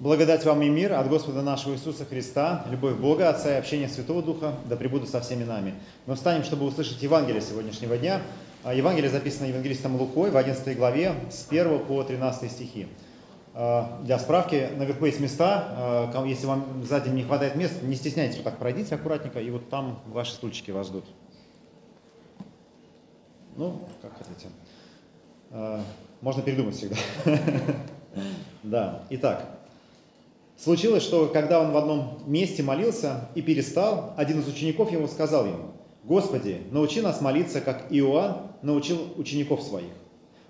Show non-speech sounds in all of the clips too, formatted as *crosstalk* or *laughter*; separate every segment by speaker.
Speaker 1: Благодать вам и мир от Господа нашего Иисуса Христа, любовь Бога, Отца и общение Святого Духа, да пребудут со всеми нами. Мы встанем, чтобы услышать Евангелие сегодняшнего дня. А Евангелие записано евангелистом Лукой в 11 главе с 1 по 13 стихи. А, Для справки, наверху есть места, а, если вам сзади не хватает мест, не стесняйтесь, вот так пройдите аккуратненько, и вот там ваши стульчики вас ждут. Ну, как хотите. Можно передумать всегда. *laughs* Да, итак, Случилось, что когда он в одном месте молился и перестал, один из учеников его сказал ему, «Господи, научи нас молиться, как Иоанн научил учеников своих».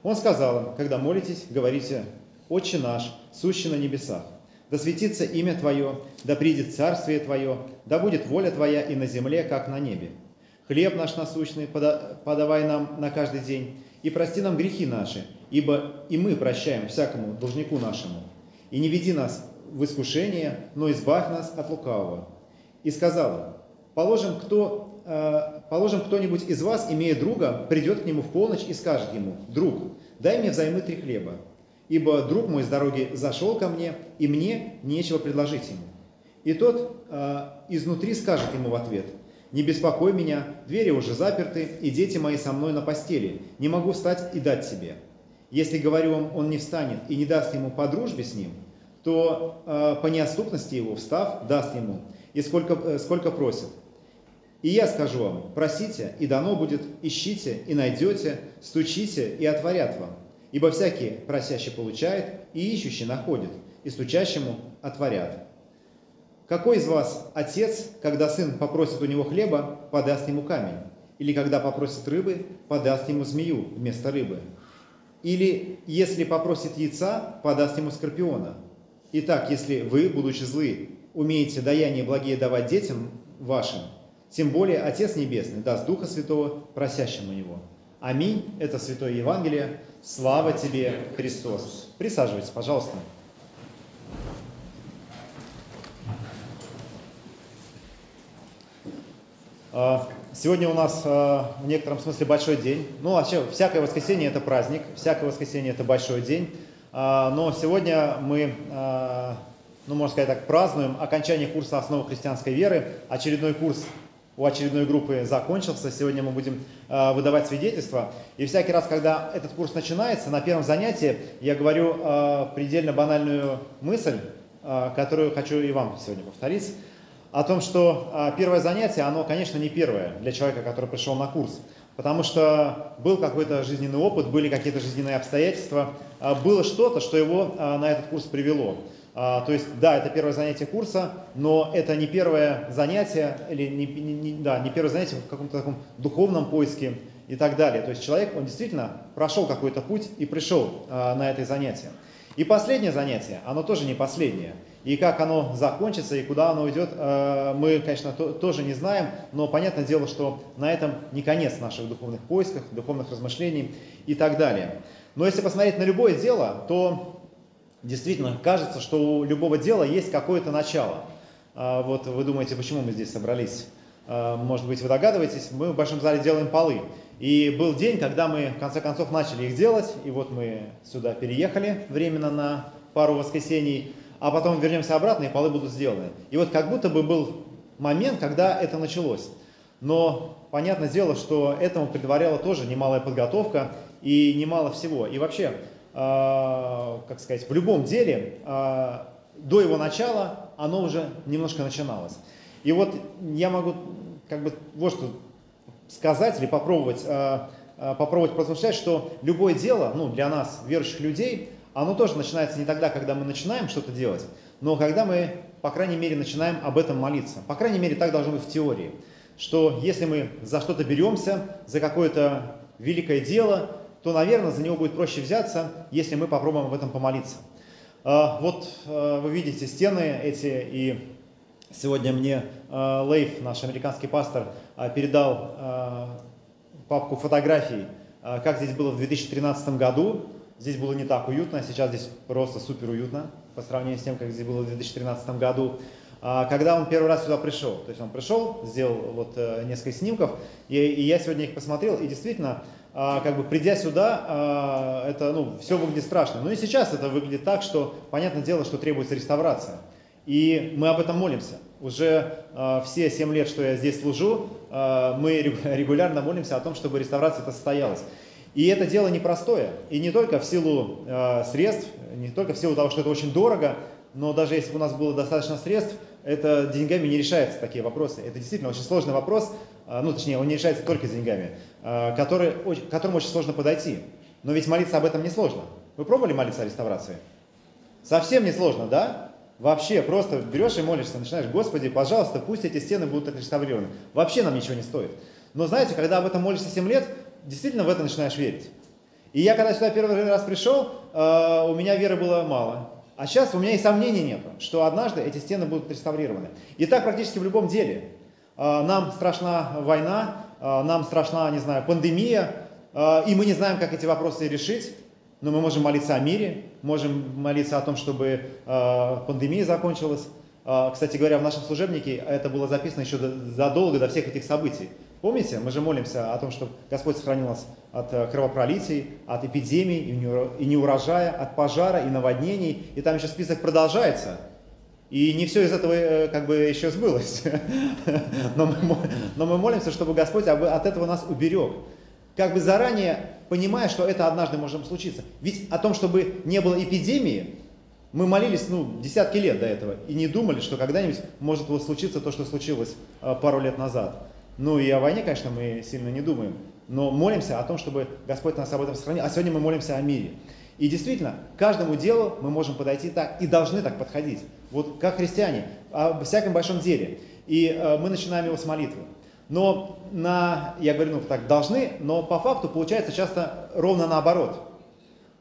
Speaker 1: Он сказал им, когда молитесь, говорите, «Отче наш, сущий на небесах, да светится имя Твое, да придет царствие Твое, да будет воля Твоя и на земле, как на небе. Хлеб наш насущный подавай нам на каждый день, и прости нам грехи наши, ибо и мы прощаем всякому должнику нашему. И не веди нас в искушение, но избавь нас от лукавого. И сказала, положим, кто, э, положим кто-нибудь из вас, имея друга, придет к нему в полночь и скажет ему, друг, дай мне взаймы три хлеба, ибо друг мой с дороги зашел ко мне, и мне нечего предложить ему. И тот э, изнутри скажет ему в ответ, не беспокой меня, двери уже заперты, и дети мои со мной на постели, не могу встать и дать себе. Если, говорю вам, он не встанет и не даст ему по дружбе с ним, то э, по неотступности его, встав, даст ему, и сколько, э, сколько просит. И я скажу вам, просите, и дано будет, ищите, и найдете, стучите, и отворят вам. Ибо всякий просящий получает, и ищущий находит, и стучащему отворят. Какой из вас отец, когда сын попросит у него хлеба, подаст ему камень? Или когда попросит рыбы, подаст ему змею вместо рыбы? Или если попросит яйца, подаст ему скорпиона? Итак, если вы, будучи злы, умеете даяние благие давать детям вашим, тем более Отец Небесный даст Духа Святого просящему Него. Аминь. Это Святое Евангелие. Слава тебе, Христос. Присаживайтесь, пожалуйста. А, сегодня у нас а, в некотором смысле большой день. Ну, вообще, всякое воскресенье – это праздник, всякое воскресенье – это большой день. А, но сегодня мы, а, ну, можно сказать так, празднуем окончание курса «Основы христианской веры». Очередной курс у очередной группы закончился. Сегодня мы будем а, выдавать свидетельства. И всякий раз, когда этот курс начинается, на первом занятии я говорю предельно банальную мысль, которую хочу и вам сегодня повторить. О том, что первое занятие, оно, конечно, не первое для человека, который пришел на курс потому что был какой-то жизненный опыт, были какие-то жизненные обстоятельства, а, было что-то, что его а, на этот курс привело. А, то есть, да, это первое занятие курса, но это не первое занятие, или не, не, да, не первое занятие в каком-то таком духовном поиске и так далее. То есть человек, он действительно прошел какой-то путь и пришел на это занятие. И последнее занятие, оно тоже не последнее. И как оно закончится и куда оно идет, э, мы, конечно, тоже не знаем, но понятное дело, что на этом не конец наших духовных поисках, духовных размышлений и так далее. Но если посмотреть на любое дело, то действительно кажется, что у любого дела есть какое-то начало. А вот вы думаете, почему мы здесь собрались? А, может быть, вы догадываетесь, мы в большом зале делаем полы. И был день, когда мы в конце концов начали их делать, и вот мы сюда переехали временно на пару воскресений а потом вернемся обратно, и полы будут сделаны. И вот как будто бы был момент, когда это началось. Но понятное дело, что этому предваряла тоже немалая подготовка и немало всего. И вообще, э, как сказать, в любом деле, э, до его начала оно уже немножко начиналось. И вот я могу как бы вот что сказать или попробовать, э, попробовать размышлять, что любое дело, ну, для нас, верующих людей, оно тоже начинается не тогда, когда мы начинаем что-то делать, но когда мы, по крайней мере, начинаем об этом молиться. По крайней мере, так должно быть в теории, что если мы за что-то беремся, за какое-то великое дело, то, наверное, за него будет проще взяться, если мы попробуем об этом помолиться. А, вот а, вы видите стены эти, и сегодня мне а, Лейф, наш американский пастор, передал папку фотографий, как здесь было в 2013 году, Здесь было не так уютно, сейчас здесь просто супер уютно по сравнению с тем, как здесь было в 2013 году. А, когда он первый раз сюда пришел, то есть он пришел, сделал вот э, несколько снимков, и, и я сегодня их посмотрел, и действительно а, как бы придя сюда, а, это, ну, все выглядит страшно. Но и сейчас это выглядит так, что, понятное дело, что требуется реставрация. И мы об этом молимся. Уже все 7 лет, что я здесь служу, мы регулярно молимся о том, чтобы реставрация это состоялась. И это дело непростое. И не только в силу э, средств, не только в силу того, что это очень дорого, но даже если бы у нас было достаточно средств, это деньгами не решаются такие вопросы. Это действительно очень сложный вопрос, э, ну точнее, он не решается только деньгами, э, который, к которому очень сложно подойти. Но ведь молиться об этом несложно. Вы пробовали молиться о реставрации? Совсем не сложно, да? Вообще, просто берешь и молишься, начинаешь, Господи, пожалуйста, пусть эти стены будут отреставрированы. Вообще нам ничего не стоит. Но знаете, когда об этом молишься 7 лет, действительно в это начинаешь верить. И я когда сюда первый раз пришел, э, у меня веры было мало. А сейчас у меня и сомнений нет, что однажды эти стены будут реставрированы. И так практически в любом деле. Э, нам страшна война, э, нам страшна, не знаю, пандемия, и мы не знаем, как эти вопросы решить но мы можем молиться о мире, можем молиться о том, чтобы пандемия закончилась. Кстати говоря, в нашем служебнике это было записано еще задолго до всех этих событий. Помните, мы же молимся о том, чтобы Господь сохранил нас от э, кровопролитий, от эпидемий и неурожая, от пожара и наводнений. И там еще список продолжается. И не все из этого э, как бы еще сбылось. *laughs* Но мы, но мы молимся, чтобы Господь от этого нас уберег как бы заранее понимая, что это однажды может случиться. Ведь о том, чтобы не было эпидемии, мы молились ну, десятки лет до этого и не думали, что когда-нибудь может случиться то, что случилось э, пару лет назад. Ну и о войне, конечно, мы сильно не думаем, но молимся о том, чтобы Господь нас об этом сохранил. А сегодня мы молимся о мире. И действительно, к каждому делу мы можем подойти так и должны так подходить. Вот как христиане, о всяком большом деле. И э, мы начинаем его с молитвы. Но на, я говорю, ну так, должны, но по факту получается часто ровно наоборот.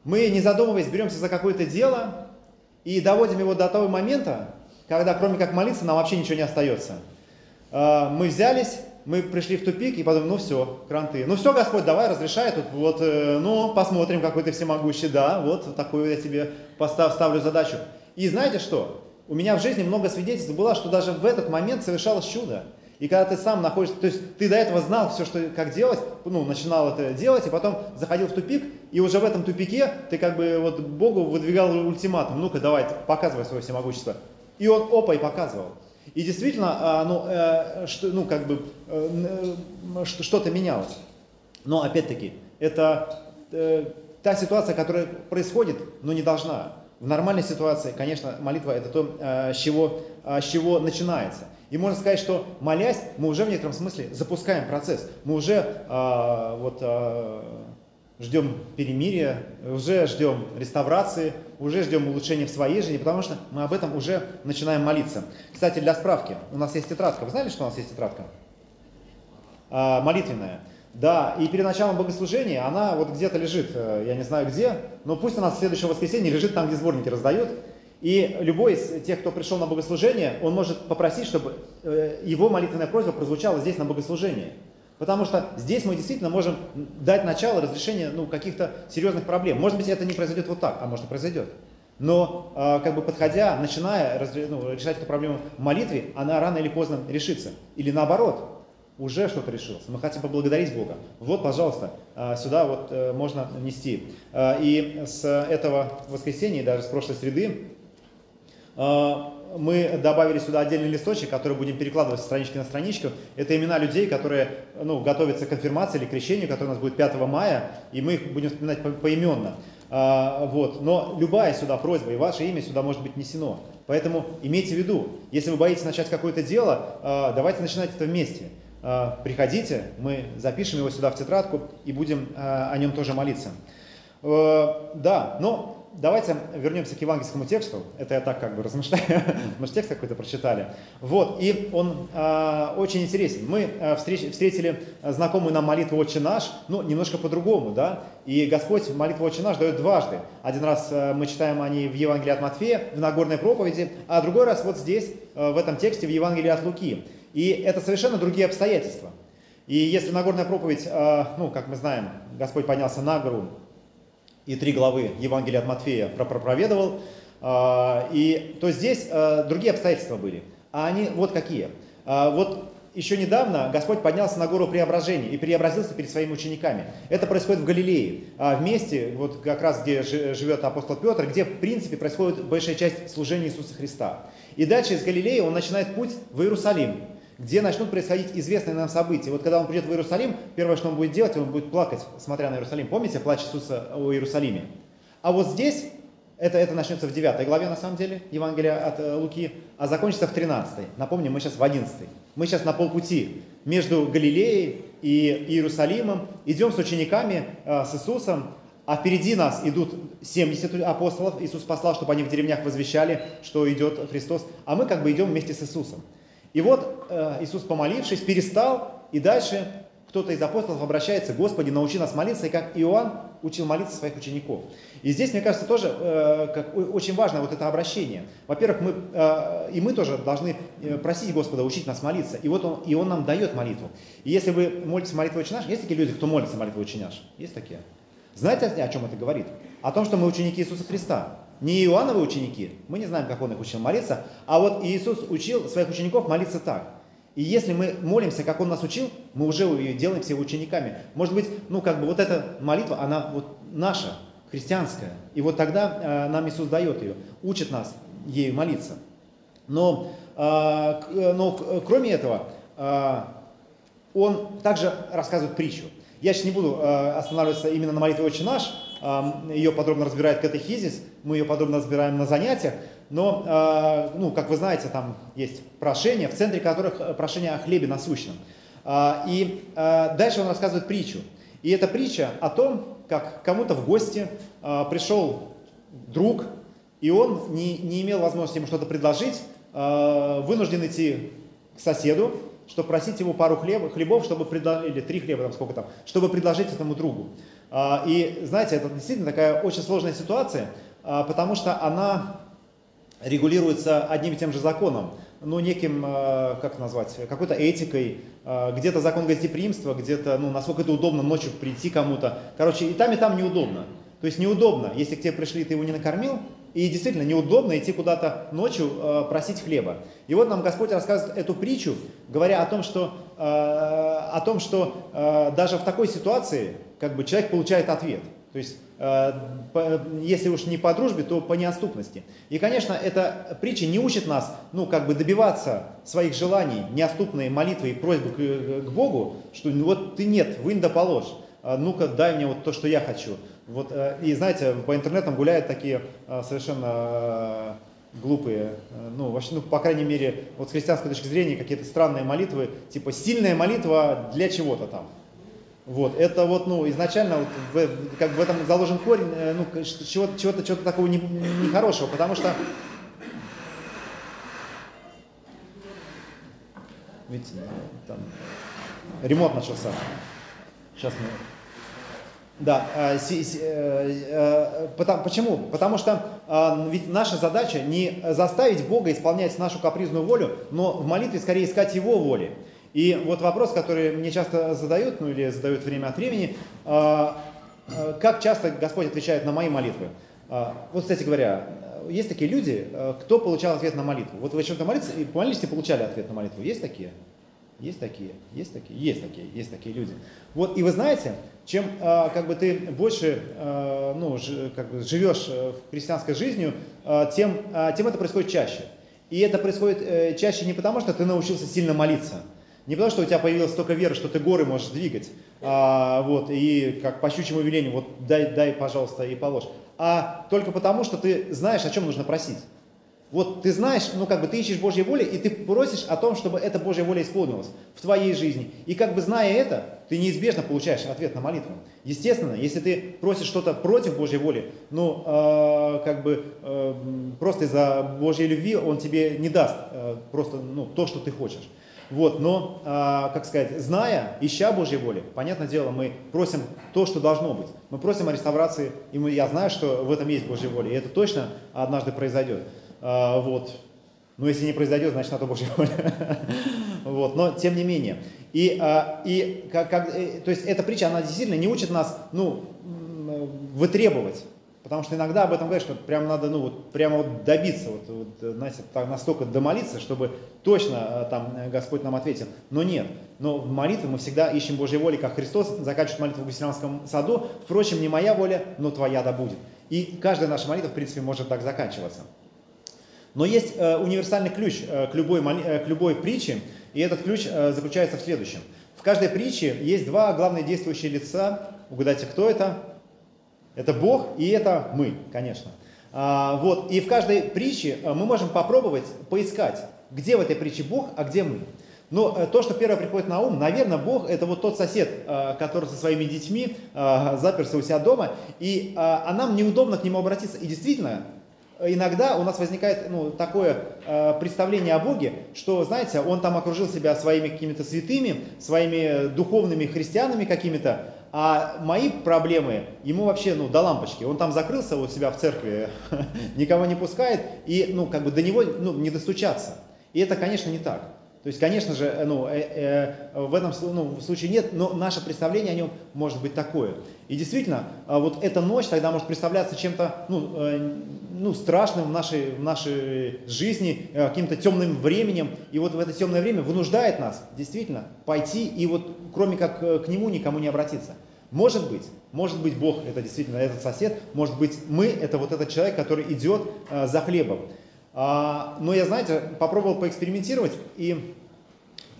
Speaker 1: Мы, не задумываясь, беремся за какое-то дело и доводим его до того момента, когда кроме как молиться нам вообще ничего не остается. А, мы взялись, мы пришли в тупик и подумали, ну все, кранты. Ну все, Господь, давай, разрешай тут, вот, э, ну посмотрим, какой ты всемогущий, да, вот такую я тебе постав, ставлю задачу. И знаете что? У меня в жизни много свидетельств было, что даже в этот момент совершалось чудо. И когда ты сам находишься, то есть ты до этого знал все, что, как делать, ну, начинал это делать, и потом заходил в тупик, и уже в этом тупике ты как бы вот Богу выдвигал ультиматум, ну-ка давай, показывай свое всемогущество. И он опа и показывал. И действительно, а, ну, э, что, ну как бы э, э, что-то менялось. Но опять-таки, это та ситуация, которая происходит, но не должна. В нормальной ситуации, конечно, молитва это то, с чего, с чего начинается. И можно сказать, что молясь, мы уже в некотором смысле запускаем процесс. Мы уже а, вот, а, ждем перемирия, уже ждем реставрации, уже ждем улучшения в своей жизни, потому что мы об этом уже начинаем молиться. Кстати, для справки, у нас есть тетрадка. Вы знали, что у нас есть тетрадка? А, молитвенная. Да, и перед началом богослужения она вот где-то лежит, э, я не знаю где, но пусть она в следующее воскресенье лежит там, где сборники раздают. И любой из тех, кто пришел на богослужение, он может попросить, чтобы э, его молитвенная просьба прозвучала здесь на богослужении. Потому что здесь мы действительно можем дать начало разрешения ну, каких-то серьезных проблем. Может быть, это не произойдет вот так, а может и произойдет. Но э, как бы подходя, начиная ну, решать эту проблему в молитве, она рано или поздно решится. Или наоборот, уже что-то решилось. Мы хотим поблагодарить Бога. Вот, пожалуйста, э, сюда вот можно нести. И с этого воскресенья, даже с прошлой среды, а, мы добавили сюда отдельный листочек, который будем перекладывать с странички на страничку. Это имена людей, которые ну, готовятся к конфирмации или крещению, которое у нас будет 5 мая, и мы их будем вспоминать по поименно. А, вот. Но любая сюда просьба, и ваше имя сюда может быть несено. Поэтому имейте в виду, если вы боитесь начать какое-то дело, а, давайте начинать это вместе. А, приходите, мы запишем его сюда в тетрадку и будем а, о нем тоже молиться. А, да, но давайте вернемся к евангельскому тексту. Это я так как бы размышляю, мы же текст какой-то прочитали. Вот, и он э, очень интересен. Мы э, встреч, встретили знакомую нам молитву «Отче наш», ну, немножко по-другому, да. И Господь молитву «Отче наш» дает дважды. Один раз э, мы читаем о ней в Евангелии от Матфея, в Нагорной проповеди, а другой раз вот здесь, э, в этом тексте, в Евангелии от Луки. И это совершенно другие обстоятельства. И если Нагорная проповедь, э, ну, как мы знаем, Господь поднялся на гору, и три главы Евангелия от Матфея проповедовал, а, и то здесь а, другие обстоятельства были. А они вот какие. А, вот еще недавно Господь поднялся на гору преображения и преобразился перед своими учениками. Это происходит в Галилее, в месте, вот как раз где живет апостол Петр, где в принципе происходит большая часть служения Иисуса Христа. И дальше из Галилеи он начинает путь в Иерусалим, где начнут происходить известные нам события. Вот когда он придет в Иерусалим, первое, что он будет делать, он будет плакать, смотря на Иерусалим. Помните плач Иисуса о Иерусалиме? А вот здесь это, это начнется в 9 главе, на самом деле, Евангелия от э, Луки, а закончится в 13. Напомню, мы сейчас в 11. Мы сейчас на полпути между Галилеей и Иерусалимом. Идем с учениками, э, с Иисусом, а впереди нас идут 70 апостолов. Иисус послал, чтобы они в деревнях возвещали, что идет Христос. А мы как бы идем вместе с Иисусом. И вот э, Иисус, помолившись, перестал, и дальше кто-то из апостолов обращается, Господи, научи нас молиться, и как Иоанн учил молиться своих учеников. И здесь, мне кажется, тоже э, как, очень важно вот это обращение. Во-первых, мы, э, и мы тоже должны э, просить Господа учить нас молиться. И вот он, и он нам дает молитву. И если вы молитесь молитву «Отче наш», есть такие люди, кто молится молитву «Отче наш»? Есть такие? Знаете, о чем это говорит? О том, что мы ученики Иисуса Христа. Не Иоанновы ученики, мы не знаем, как он их учил молиться, а вот Иисус учил своих учеников молиться так – и если мы молимся, как Он нас учил, мы уже ее делаем все учениками. Может быть, ну как бы вот эта молитва, она вот наша, христианская. И вот тогда э, нам Иисус дает ее, учит нас ею молиться. Но, э, но кроме этого, э, Он также рассказывает притчу. Я сейчас не буду э, останавливаться именно на молитве «Отче наш», э, ее подробно разбирает катехизис, мы ее подробно разбираем на занятиях, но, э, ну, как вы знаете, там есть прошения, в центре которых э, прошение о хлебе насущном. Э, и дальше он рассказывает притчу. И эта притча о том, как кому-то в гости пришел друг, и он не, не имел возможности ему что-то предложить, вынужден идти к соседу, чтобы просить его пару хлеб, хлебов, чтобы предла... или три хлеба, там сколько там, чтобы предложить этому другу. И знаете, это действительно такая очень сложная ситуация, потому что она регулируется одним и тем же законом, ну, неким, э, как назвать, какой-то этикой, где-то закон гостеприимства, где-то, ну, насколько это удобно ночью прийти кому-то. Короче, и там, и там неудобно. То есть неудобно, если к тебе пришли, ты его не накормил, и действительно неудобно идти куда-то ночью э, просить хлеба. И вот нам Господь рассказывает эту притчу, говоря о том, что, э, о том, что э, даже в такой ситуации как бы человек получает ответ. То есть Э, если уж не по дружбе, то по неоступности. И, конечно, эта притча не учит нас, ну, как бы добиваться своих желаний, неоступной молитвы и просьбы к, к Богу, что ну, вот ты нет, вынь да положь, а ну-ка дай мне вот то, что я хочу. Вот, э, и знаете, по интернетам гуляют такие э, совершенно глупые, ну, вообще, ну, по крайней мере, вот с христианской точки зрения, какие-то странные молитвы, типа сильная молитва для чего-то там. Вот, это вот, ну, изначально вот в, как в этом заложен корень, э, ну, чего-то, чего-то, чего-то такого нехорошего, не, не потому что видите, там ремонт начался. Сейчас мы... Да, э, э, э, почему? Потому что ведь наша задача не заставить Бога исполнять нашу капризную волю, но в молитве скорее искать Его воли. И вот вопрос, который мне часто задают, ну или задают время от времени, как часто Господь отвечает на мои молитвы? Вот, кстати говоря, есть такие люди, кто получал ответ на молитву. Вот вы чем-то молитесь, и молились и получали ответ на молитву. Есть такие? Есть такие, есть такие, есть такие, есть такие люди. Вот, и вы знаете, чем как бы ты больше ну, как бы живешь э, христианской жизнью, тем, тем это происходит чаще. И это происходит э, чаще не потому, что ты научился сильно молиться, не потому, что у тебя появилась столько веры, что ты горы можешь двигать, а, вот, и как по щучьему велению, вот дай, дай, пожалуйста, и положь. А только потому, что ты знаешь, о чем нужно просить. Вот ты знаешь, ну как бы ты ищешь Божьей воли, и ты просишь о том, чтобы эта Божья воля исполнилась в твоей жизни. И как бы зная это, ты неизбежно получаешь ответ на молитву. Естественно, если ты просишь что-то против Божьей воли, ну э, как бы э, просто из-за Божьей любви Он тебе не даст э, просто ну, то, что ты хочешь. Вот, но, а, как сказать, зная, ища Божьей воли, понятное дело, мы просим то, что должно быть. Мы просим о реставрации, и мы, я знаю, что в этом есть Божья воля, и это точно однажды произойдет. А, вот. Но если не произойдет, значит, на то Божья воля. *laughs* вот. Но, тем не менее. И, а, и как, как, э, то есть, эта притча, она действительно не учит нас, ну, вытребовать Потому что иногда об этом говорят, что прям надо, ну, вот, прямо вот добиться, вот, вот, знаете, так, настолько домолиться, чтобы точно э, там э, Господь нам ответил. Но нет. Но в молитве мы всегда ищем Божьей воли, как Христос заканчивает молитву в Гусинамском саду. Впрочем, не моя воля, но твоя да будет. И каждая наша молитва, в принципе, может так заканчиваться. Но есть э, универсальный ключ э, к, любой, э, к любой притче, и этот ключ заключается в следующем. В каждой притче есть два главные действующие лица. Угадайте, кто это? Это Бог и это мы, конечно. А, вот, и в каждой притче мы можем попробовать поискать, где в этой притче Бог, а где мы. Но то, что первое приходит на ум, наверное, Бог это вот тот сосед, который со своими детьми заперся у себя дома, и а нам неудобно к нему обратиться. И действительно, иногда у нас возникает ну, такое представление о Боге, что, знаете, он там окружил себя своими какими-то святыми, своими духовными христианами какими-то, а мои проблемы ему вообще, ну, до лампочки. Он там закрылся у себя в церкви, *laughs* никого не пускает, и, ну, как бы до него, ну, не достучаться. И это, конечно, не так. То есть, конечно же, э, ну, э, э, в этом ну, случае нет, но наше представление о нем может быть такое. И действительно, э, вот эта ночь тогда может представляться чем-то ну, э, ну, страшным в нашей, в нашей жизни, э, каким-то темным временем. И вот в это темное время вынуждает нас действительно пойти и вот кроме как э, к нему никому не обратиться. Может быть, может быть Бог это действительно этот сосед, может быть мы это вот этот человек, который идет э, за хлебом. А, но я, знаете, попробовал поэкспериментировать и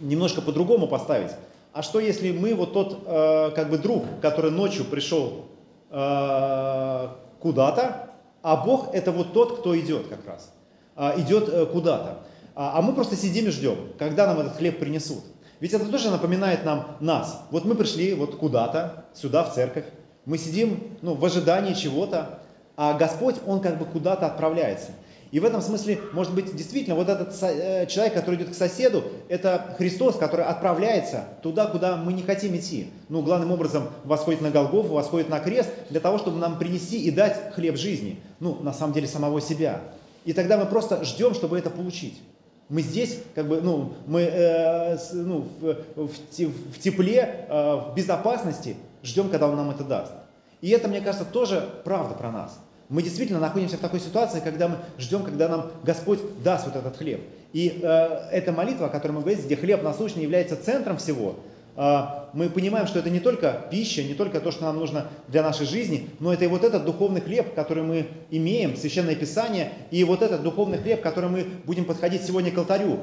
Speaker 1: немножко по-другому поставить. А что если мы вот тот э, как бы друг, который ночью пришел э, куда-то, а Бог это вот тот, кто идет как раз, э, идет э, куда-то. А, а мы просто сидим и ждем, когда нам этот хлеб принесут. Ведь это тоже напоминает нам нас. Вот мы пришли вот куда-то, сюда, в церковь, мы сидим ну, в ожидании чего-то, а Господь, Он как бы куда-то отправляется. И в этом смысле, может быть, действительно, вот этот э, человек, который идет к соседу, это Христос, который отправляется туда, куда мы не хотим идти. Ну, главным образом, восходит на Голгофу, восходит на крест, для того, чтобы нам принести и дать хлеб жизни. Ну, на самом деле, самого себя. И тогда мы просто ждем, чтобы это получить. Мы здесь, как бы, ну, мы э, ну, в, в, в тепле, э, в безопасности ждем, когда Он нам это даст. И это, мне кажется, тоже правда про нас. Мы действительно находимся в такой ситуации, когда мы ждем, когда нам Господь даст вот этот хлеб. И э, эта молитва, о которой мы говорим, где хлеб насущный является центром всего, э, мы понимаем, что это не только пища, не только то, что нам нужно для нашей жизни, но это и вот этот духовный хлеб, который мы имеем, Священное Писание, и вот этот духовный хлеб, который мы будем подходить сегодня к алтарю,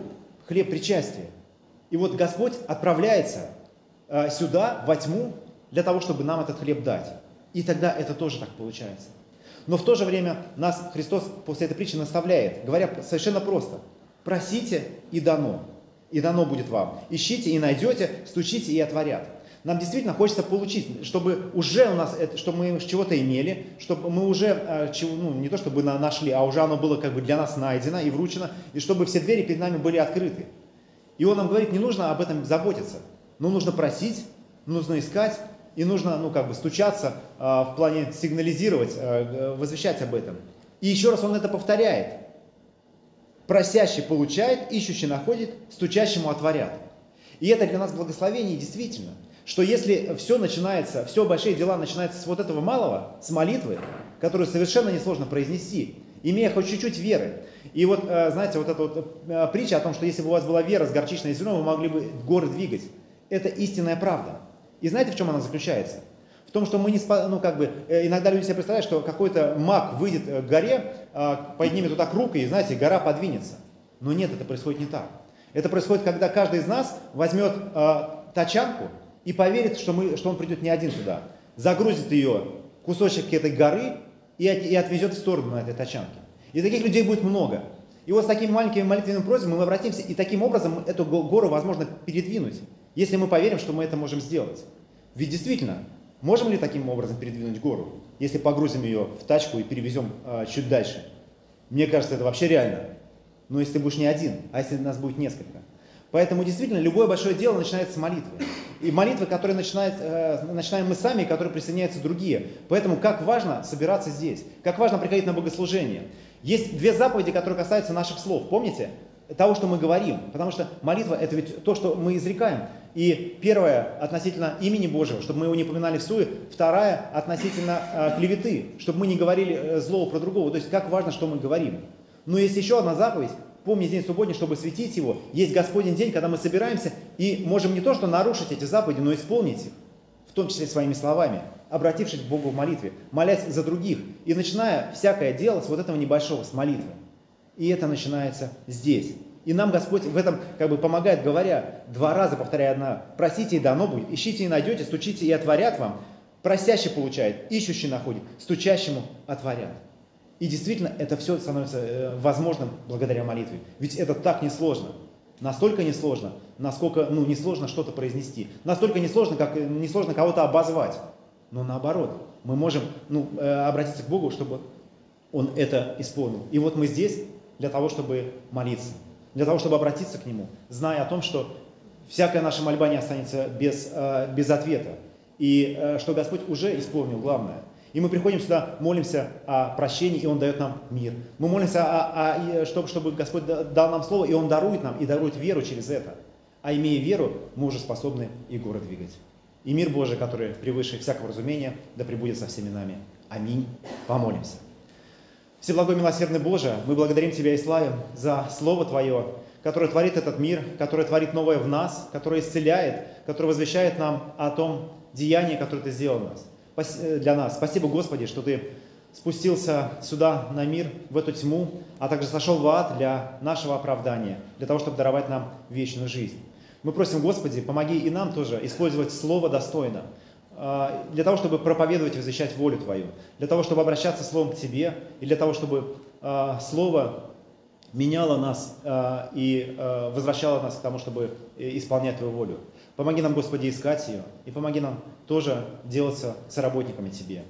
Speaker 1: хлеб причастия. И вот Господь отправляется э, сюда, во тьму, для того, чтобы нам этот хлеб дать. И тогда это тоже так получается. Но в то же время нас Христос после этой притчи наставляет, говоря совершенно просто. Просите и дано. И дано будет вам. Ищите и найдете, стучите и отворят. Нам действительно хочется получить, чтобы уже у нас, это, чтобы мы чего-то имели, чтобы мы уже, э, ну, не то чтобы нашли, а уже оно было как бы для нас найдено и вручено, и чтобы все двери перед нами были открыты. И он нам говорит, не нужно об этом заботиться, но нужно просить, нужно искать, и нужно, ну, как бы стучаться э, в плане сигнализировать, э, возвещать об этом. И еще раз он это повторяет. Просящий получает, ищущий находит, стучащему отворят. И это для нас благословение действительно, что если все начинается, все большие дела начинаются с вот этого малого, с молитвы, которую совершенно несложно произнести, имея хоть чуть-чуть веры. И вот, э, знаете, вот эта вот э, притча о том, что если бы у вас была вера с горчичной зерном, вы могли бы горы двигать. Это истинная правда. И знаете, в чем она заключается? В том, что мы не ну как бы, э, иногда люди себе представляют, что какой-то маг выйдет э, к горе, а, поднимет туда рук и, знаете, гора подвинется. Но нет, это происходит не так. Это происходит, когда каждый из нас возьмет э, тачанку и поверит, что, мы, что он придет не один туда. Загрузит ее кусочек этой горы и, и отвезет в сторону на этой тачанке. И таких людей будет много. И вот с такими маленькими молитвенными просьбами мы обратимся, и таким образом эту гору возможно передвинуть если мы поверим, что мы это можем сделать. Ведь действительно, можем ли таким образом передвинуть гору, если погрузим ее в тачку и перевезем э, чуть дальше? Мне кажется, это вообще реально. Но если ты будешь не один, а если нас будет несколько. Поэтому действительно любое большое дело начинается с молитвы. И молитвы, которые начинает, э, начинаем мы сами, и которые присоединяются другие. Поэтому как важно собираться здесь, как важно приходить на богослужение. Есть две заповеди, которые касаются наших слов. Помните? Того, что мы говорим. Потому что молитва – это ведь то, что мы изрекаем. И первое относительно имени Божьего, чтобы мы его не поминали в суе. Вторая относительно э, клеветы, чтобы мы не говорили э, злого про другого. То есть как важно, что мы говорим. Но есть еще одна заповедь. Помни день субботний, чтобы светить его. Есть Господень день, когда мы собираемся и можем не то, что нарушить эти заповеди, но исполнить их. В том числе своими словами, обратившись к Богу в молитве, молясь за других. И начиная всякое дело с вот этого небольшого, с молитвы. И это начинается здесь. И нам Господь в этом как бы помогает, говоря, два раза повторяя одна, просите и дано будет, ищите и найдете, стучите и отворят вам. Просящий получает, ищущий находит, стучащему отворят. И действительно, это все становится э, возможным благодаря молитве. Ведь это так несложно. Настолько несложно, насколько ну, несложно что-то произнести. Настолько несложно, как э, несложно кого-то обозвать. Но наоборот, мы можем ну, э, обратиться к Богу, чтобы Он это исполнил. И вот мы здесь для того, чтобы молиться, для того, чтобы обратиться к Нему, зная о том, что всякая наша мольба не останется без, э, без ответа, и э, что Господь уже исполнил главное. И мы приходим сюда, молимся о прощении, и Он дает нам мир. Мы молимся, о, о, чтобы, чтобы Господь дал нам слово, и Он дарует нам, и дарует веру через это. А имея веру, мы уже способны и город двигать. И мир Божий, который превыше всякого разумения, да пребудет со всеми нами. Аминь. Помолимся. Всеблагой милосердный Боже, мы благодарим Тебя и славим за Слово Твое, которое творит этот мир, которое творит новое в нас, которое исцеляет, которое возвещает нам о том деянии, которое Ты сделал э, для нас. Спасибо, Господи, что Ты спустился сюда на мир, в эту тьму, а также сошел в ад для нашего оправдания, для того, чтобы даровать нам вечную жизнь. Мы просим, Господи, помоги и нам тоже использовать Слово достойно, для того, чтобы проповедовать и возвещать волю Твою, для того, чтобы обращаться Словом к Тебе, и для того, чтобы а, Слово меняло нас а, и возвращало нас к тому, чтобы исполнять Твою волю. Помоги нам, Господи, искать ее, и помоги нам тоже делаться соработниками Тебе.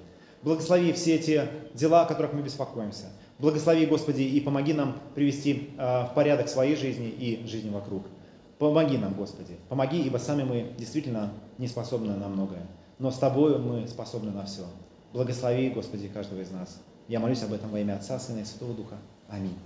Speaker 1: Благослови все эти дела, о которых мы беспокоимся. Благослови, Господи, и помоги нам привести в порядок своей жизни и жизни вокруг. Помоги нам, Господи. Помоги, ибо сами мы действительно не способны на многое но с Тобою мы способны на все. Благослови, Господи, каждого из нас. Я молюсь об этом во имя Отца, Сына и Святого Духа. Аминь.